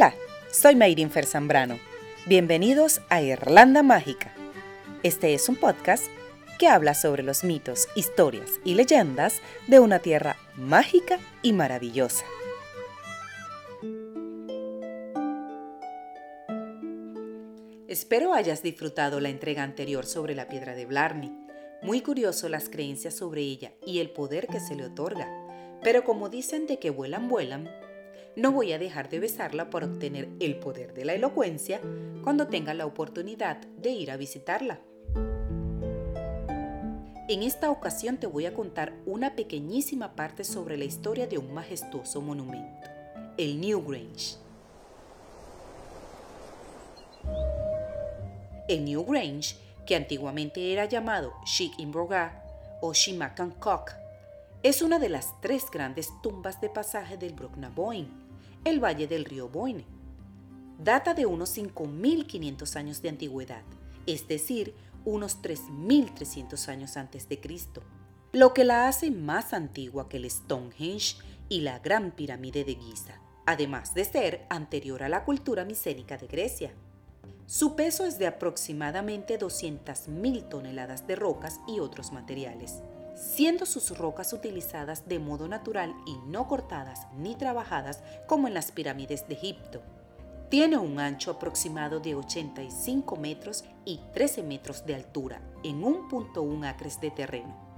Hola, soy Mayrin Ferzambrano. Bienvenidos a Irlanda Mágica. Este es un podcast que habla sobre los mitos, historias y leyendas de una tierra mágica y maravillosa. Espero hayas disfrutado la entrega anterior sobre la piedra de Blarney. Muy curioso las creencias sobre ella y el poder que se le otorga. Pero como dicen de que vuelan, vuelan, no voy a dejar de besarla para obtener el poder de la elocuencia cuando tenga la oportunidad de ir a visitarla. En esta ocasión te voy a contar una pequeñísima parte sobre la historia de un majestuoso monumento, el New Grange. El New Grange, que antiguamente era llamado Sheik Imbrogá o Shimakancock, es una de las tres grandes tumbas de pasaje del Boyne el valle del río Boyne. Data de unos 5.500 años de antigüedad, es decir, unos 3.300 años antes de Cristo, lo que la hace más antigua que el Stonehenge y la Gran Pirámide de Giza, además de ser anterior a la cultura micénica de Grecia. Su peso es de aproximadamente 200.000 toneladas de rocas y otros materiales siendo sus rocas utilizadas de modo natural y no cortadas ni trabajadas como en las pirámides de Egipto. Tiene un ancho aproximado de 85 metros y 13 metros de altura en 1.1 acres de terreno.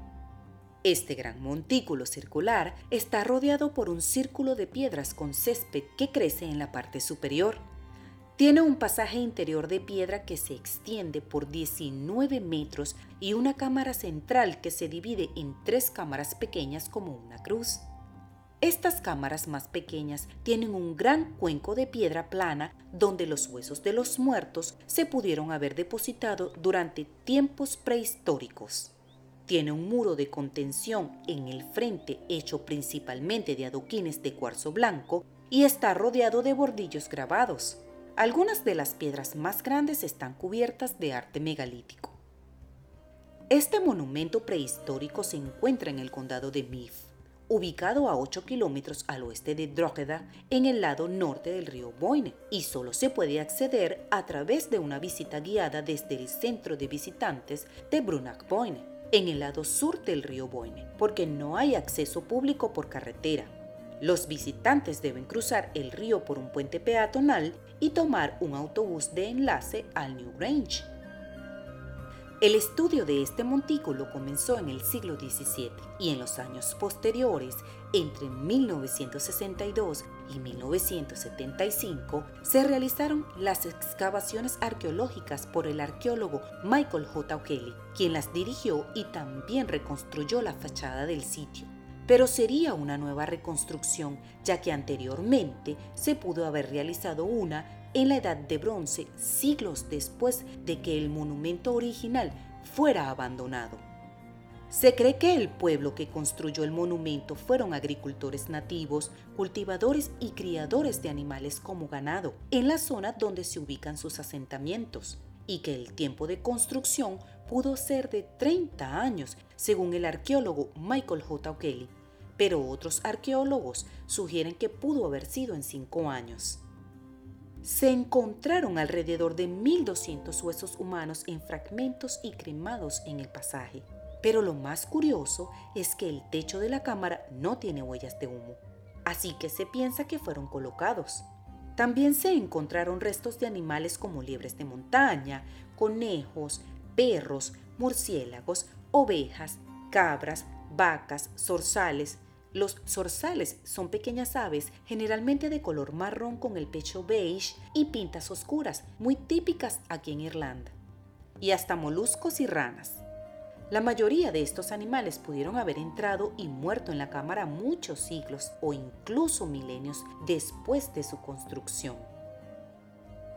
Este gran montículo circular está rodeado por un círculo de piedras con césped que crece en la parte superior. Tiene un pasaje interior de piedra que se extiende por 19 metros y una cámara central que se divide en tres cámaras pequeñas como una cruz. Estas cámaras más pequeñas tienen un gran cuenco de piedra plana donde los huesos de los muertos se pudieron haber depositado durante tiempos prehistóricos. Tiene un muro de contención en el frente hecho principalmente de adoquines de cuarzo blanco y está rodeado de bordillos grabados. Algunas de las piedras más grandes están cubiertas de arte megalítico. Este monumento prehistórico se encuentra en el condado de Meath, ubicado a 8 kilómetros al oeste de Drogheda, en el lado norte del río Boyne, y solo se puede acceder a través de una visita guiada desde el centro de visitantes de Brunach Boyne, en el lado sur del río Boyne, porque no hay acceso público por carretera. Los visitantes deben cruzar el río por un puente peatonal y tomar un autobús de enlace al New Grange. El estudio de este montículo comenzó en el siglo XVII y en los años posteriores, entre 1962 y 1975, se realizaron las excavaciones arqueológicas por el arqueólogo Michael J. O'Kelly, quien las dirigió y también reconstruyó la fachada del sitio pero sería una nueva reconstrucción, ya que anteriormente se pudo haber realizado una en la Edad de Bronce, siglos después de que el monumento original fuera abandonado. Se cree que el pueblo que construyó el monumento fueron agricultores nativos, cultivadores y criadores de animales como ganado, en la zona donde se ubican sus asentamientos, y que el tiempo de construcción pudo ser de 30 años, según el arqueólogo Michael J. O'Kelly, pero otros arqueólogos sugieren que pudo haber sido en cinco años. Se encontraron alrededor de 1.200 huesos humanos en fragmentos y cremados en el pasaje, pero lo más curioso es que el techo de la cámara no tiene huellas de humo, así que se piensa que fueron colocados. También se encontraron restos de animales como liebres de montaña, conejos, perros, murciélagos, ovejas, cabras, vacas, zorzales, los zorzales son pequeñas aves generalmente de color marrón con el pecho beige y pintas oscuras, muy típicas aquí en Irlanda. Y hasta moluscos y ranas. La mayoría de estos animales pudieron haber entrado y muerto en la cámara muchos siglos o incluso milenios después de su construcción.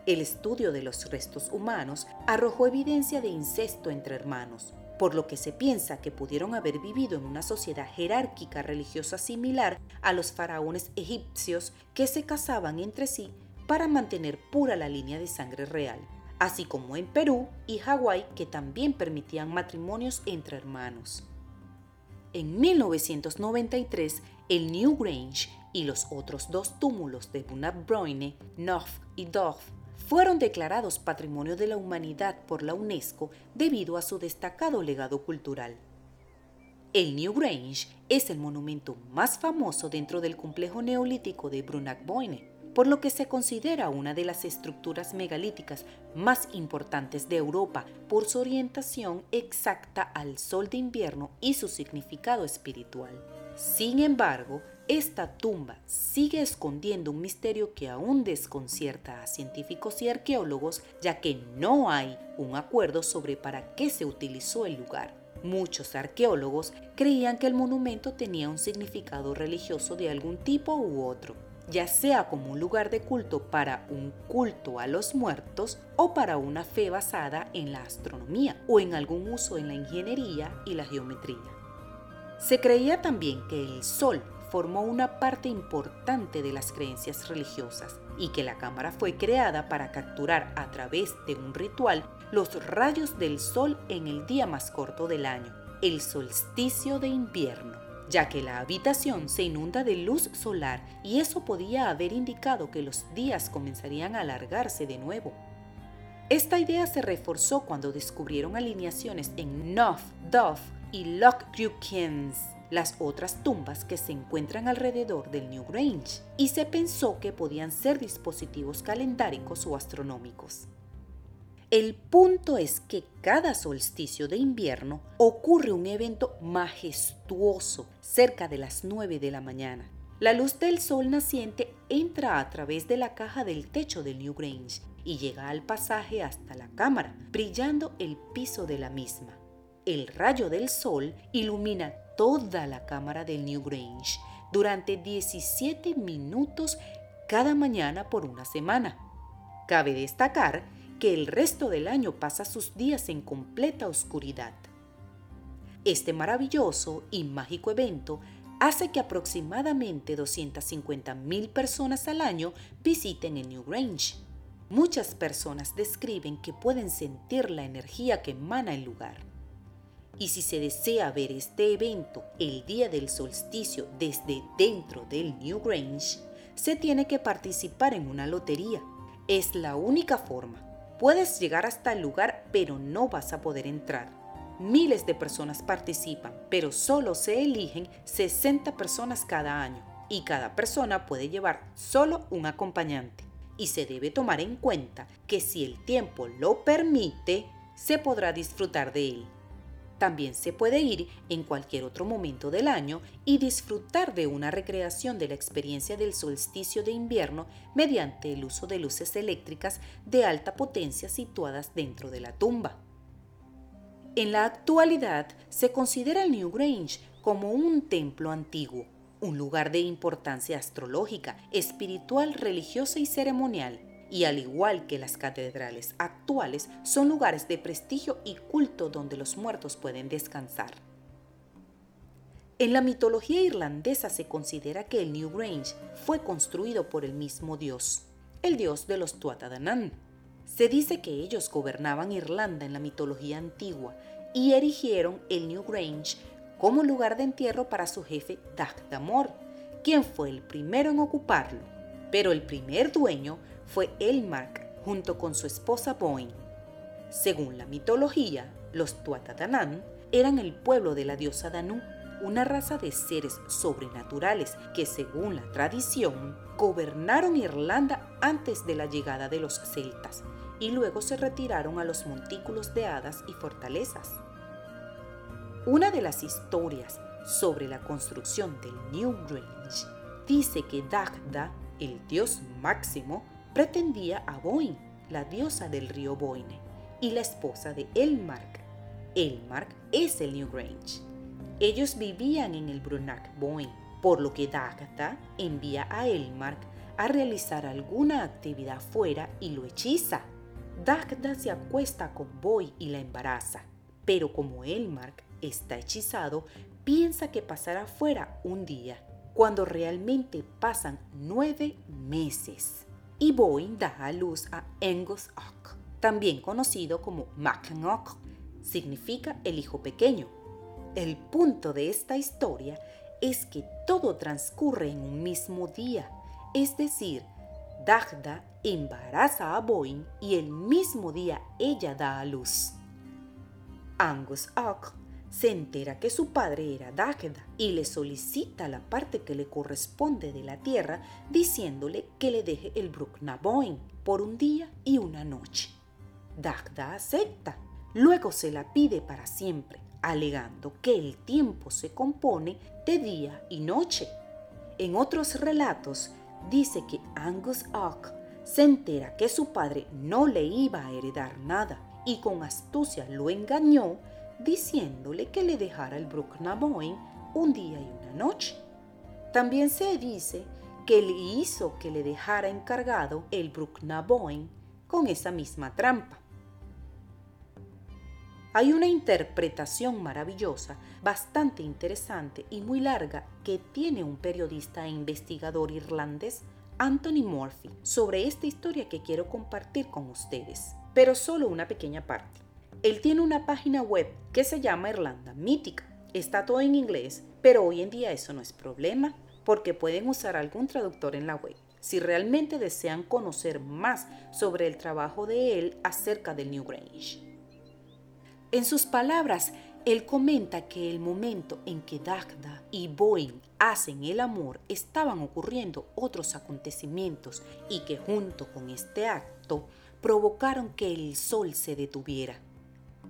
El estudio de los restos humanos arrojó evidencia de incesto entre hermanos, por lo que se piensa que pudieron haber vivido en una sociedad jerárquica religiosa similar a los faraones egipcios que se casaban entre sí para mantener pura la línea de sangre real, así como en Perú y Hawái que también permitían matrimonios entre hermanos. En 1993, el New Grange y los otros dos túmulos de Bunabroine, Nof y Dof, fueron declarados Patrimonio de la Humanidad por la UNESCO debido a su destacado legado cultural. El New Grange es el monumento más famoso dentro del complejo neolítico de Brunagboine, por lo que se considera una de las estructuras megalíticas más importantes de Europa por su orientación exacta al sol de invierno y su significado espiritual. Sin embargo, esta tumba sigue escondiendo un misterio que aún desconcierta a científicos y arqueólogos, ya que no hay un acuerdo sobre para qué se utilizó el lugar. Muchos arqueólogos creían que el monumento tenía un significado religioso de algún tipo u otro, ya sea como un lugar de culto para un culto a los muertos o para una fe basada en la astronomía o en algún uso en la ingeniería y la geometría. Se creía también que el sol formó una parte importante de las creencias religiosas y que la cámara fue creada para capturar a través de un ritual los rayos del sol en el día más corto del año, el solsticio de invierno, ya que la habitación se inunda de luz solar y eso podía haber indicado que los días comenzarían a alargarse de nuevo. Esta idea se reforzó cuando descubrieron alineaciones en Nof, Dof y Loch las otras tumbas que se encuentran alrededor del New Grange, y se pensó que podían ser dispositivos calendáricos o astronómicos. El punto es que cada solsticio de invierno ocurre un evento majestuoso cerca de las 9 de la mañana. La luz del sol naciente entra a través de la caja del techo del New Grange y llega al pasaje hasta la cámara, brillando el piso de la misma el rayo del sol ilumina toda la cámara del New Grange durante 17 minutos cada mañana por una semana. Cabe destacar que el resto del año pasa sus días en completa oscuridad. Este maravilloso y mágico evento hace que aproximadamente 250.000 personas al año visiten el New Grange. Muchas personas describen que pueden sentir la energía que emana el lugar. Y si se desea ver este evento el día del solsticio desde dentro del New Grange, se tiene que participar en una lotería. Es la única forma. Puedes llegar hasta el lugar, pero no vas a poder entrar. Miles de personas participan, pero solo se eligen 60 personas cada año y cada persona puede llevar solo un acompañante. Y se debe tomar en cuenta que si el tiempo lo permite, se podrá disfrutar de él. También se puede ir en cualquier otro momento del año y disfrutar de una recreación de la experiencia del solsticio de invierno mediante el uso de luces eléctricas de alta potencia situadas dentro de la tumba. En la actualidad se considera el New Grange como un templo antiguo, un lugar de importancia astrológica, espiritual, religiosa y ceremonial y al igual que las catedrales actuales, son lugares de prestigio y culto donde los muertos pueden descansar. En la mitología irlandesa se considera que el New Grange fue construido por el mismo dios, el dios de los Tuatha Se dice que ellos gobernaban Irlanda en la mitología antigua y erigieron el New Grange como lugar de entierro para su jefe Dagdamor, quien fue el primero en ocuparlo. Pero el primer dueño fue Elmark junto con su esposa Boin. Según la mitología, los Tuatha eran el pueblo de la diosa Danu, una raza de seres sobrenaturales que, según la tradición, gobernaron Irlanda antes de la llegada de los celtas y luego se retiraron a los montículos de hadas y fortalezas. Una de las historias sobre la construcción del New Grange dice que Dagda, el dios máximo, pretendía a Boin, la diosa del río Boine, y la esposa de Elmark. Elmark es el New Grange. Ellos vivían en el Brunac Boin, por lo que Dagda envía a Elmark a realizar alguna actividad fuera y lo hechiza. Dagda se acuesta con Boy y la embaraza, pero como Elmark está hechizado, piensa que pasará fuera un día, cuando realmente pasan nueve meses y Boeing da a luz a Angus Ock, también conocido como Macanock, significa el hijo pequeño. El punto de esta historia es que todo transcurre en un mismo día, es decir, Dagda embaraza a Boeing y el mismo día ella da a luz. Angus Ock se entera que su padre era Dagda y le solicita la parte que le corresponde de la tierra diciéndole que le deje el Boeing por un día y una noche. Dagda acepta, luego se la pide para siempre, alegando que el tiempo se compone de día y noche. En otros relatos dice que Angus Ock se entera que su padre no le iba a heredar nada y con astucia lo engañó diciéndole que le dejara el Boeing un día y una noche. También se dice que le hizo que le dejara encargado el Boeing con esa misma trampa. Hay una interpretación maravillosa, bastante interesante y muy larga que tiene un periodista e investigador irlandés, Anthony Murphy, sobre esta historia que quiero compartir con ustedes, pero solo una pequeña parte. Él tiene una página web que se llama Irlanda Mítica. Está todo en inglés, pero hoy en día eso no es problema, porque pueden usar algún traductor en la web si realmente desean conocer más sobre el trabajo de él acerca del New Grange. En sus palabras, él comenta que el momento en que Dagda y Boeing hacen el amor estaban ocurriendo otros acontecimientos y que junto con este acto provocaron que el sol se detuviera.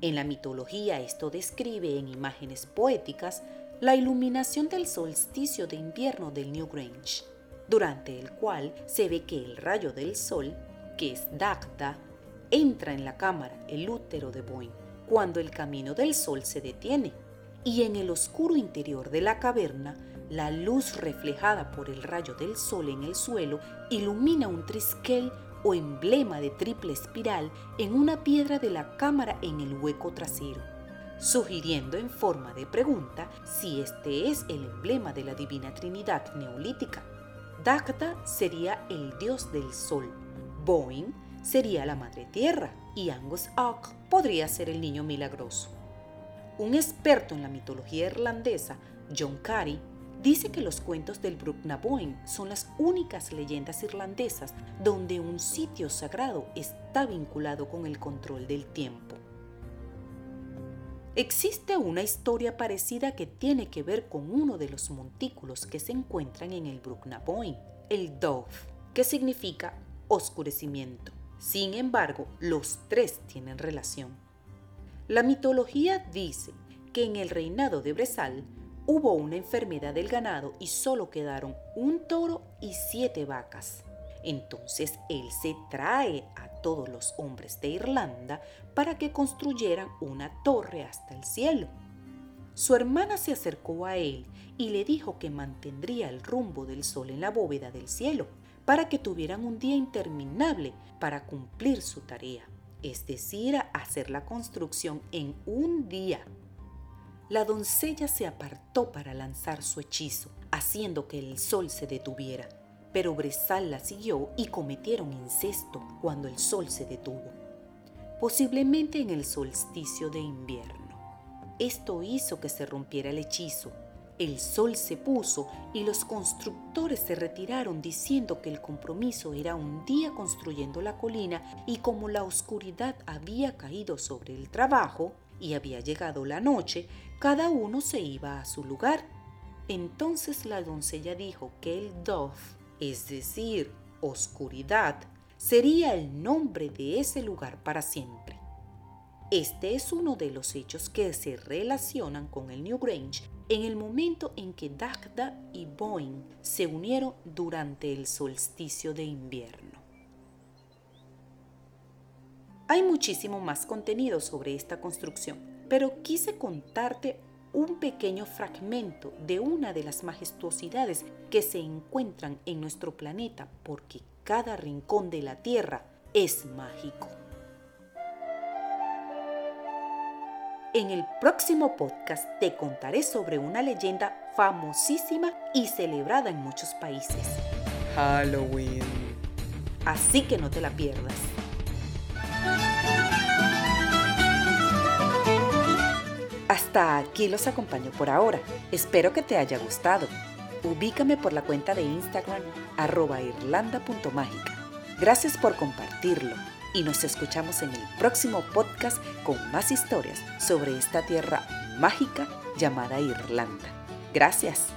En la mitología esto describe en imágenes poéticas la iluminación del solsticio de invierno del New Grange, durante el cual se ve que el rayo del sol, que es Dagda, entra en la cámara, el útero de Boeing cuando el camino del sol se detiene y en el oscuro interior de la caverna la luz reflejada por el rayo del sol en el suelo ilumina un triskel o emblema de triple espiral en una piedra de la cámara en el hueco trasero, sugiriendo en forma de pregunta si este es el emblema de la Divina Trinidad neolítica. Dagda sería el dios del sol, Boeing sería la madre tierra y Angus Ock podría ser el niño milagroso. Un experto en la mitología irlandesa, John Carey, dice que los cuentos del Brugnaboin son las únicas leyendas irlandesas donde un sitio sagrado está vinculado con el control del tiempo. Existe una historia parecida que tiene que ver con uno de los montículos que se encuentran en el Brugnaboin, el Dove, que significa oscurecimiento. Sin embargo, los tres tienen relación. La mitología dice que en el reinado de Bresal hubo una enfermedad del ganado y solo quedaron un toro y siete vacas. Entonces él se trae a todos los hombres de Irlanda para que construyeran una torre hasta el cielo. Su hermana se acercó a él y le dijo que mantendría el rumbo del sol en la bóveda del cielo para que tuvieran un día interminable para cumplir su tarea, es decir, hacer la construcción en un día. La doncella se apartó para lanzar su hechizo, haciendo que el sol se detuviera, pero Bresal la siguió y cometieron incesto cuando el sol se detuvo, posiblemente en el solsticio de invierno. Esto hizo que se rompiera el hechizo el sol se puso y los constructores se retiraron diciendo que el compromiso era un día construyendo la colina y como la oscuridad había caído sobre el trabajo y había llegado la noche, cada uno se iba a su lugar. Entonces la doncella dijo que el Dove, es decir, oscuridad, sería el nombre de ese lugar para siempre. Este es uno de los hechos que se relacionan con el New Grange en el momento en que Dagda y Boeing se unieron durante el solsticio de invierno. Hay muchísimo más contenido sobre esta construcción, pero quise contarte un pequeño fragmento de una de las majestuosidades que se encuentran en nuestro planeta porque cada rincón de la Tierra es mágico. En el próximo podcast te contaré sobre una leyenda famosísima y celebrada en muchos países. Halloween. Así que no te la pierdas. Hasta aquí los acompaño por ahora. Espero que te haya gustado. Ubícame por la cuenta de Instagram arroba irlanda.mágica. Gracias por compartirlo y nos escuchamos en el próximo podcast con más historias sobre esta tierra mágica llamada Irlanda. Gracias.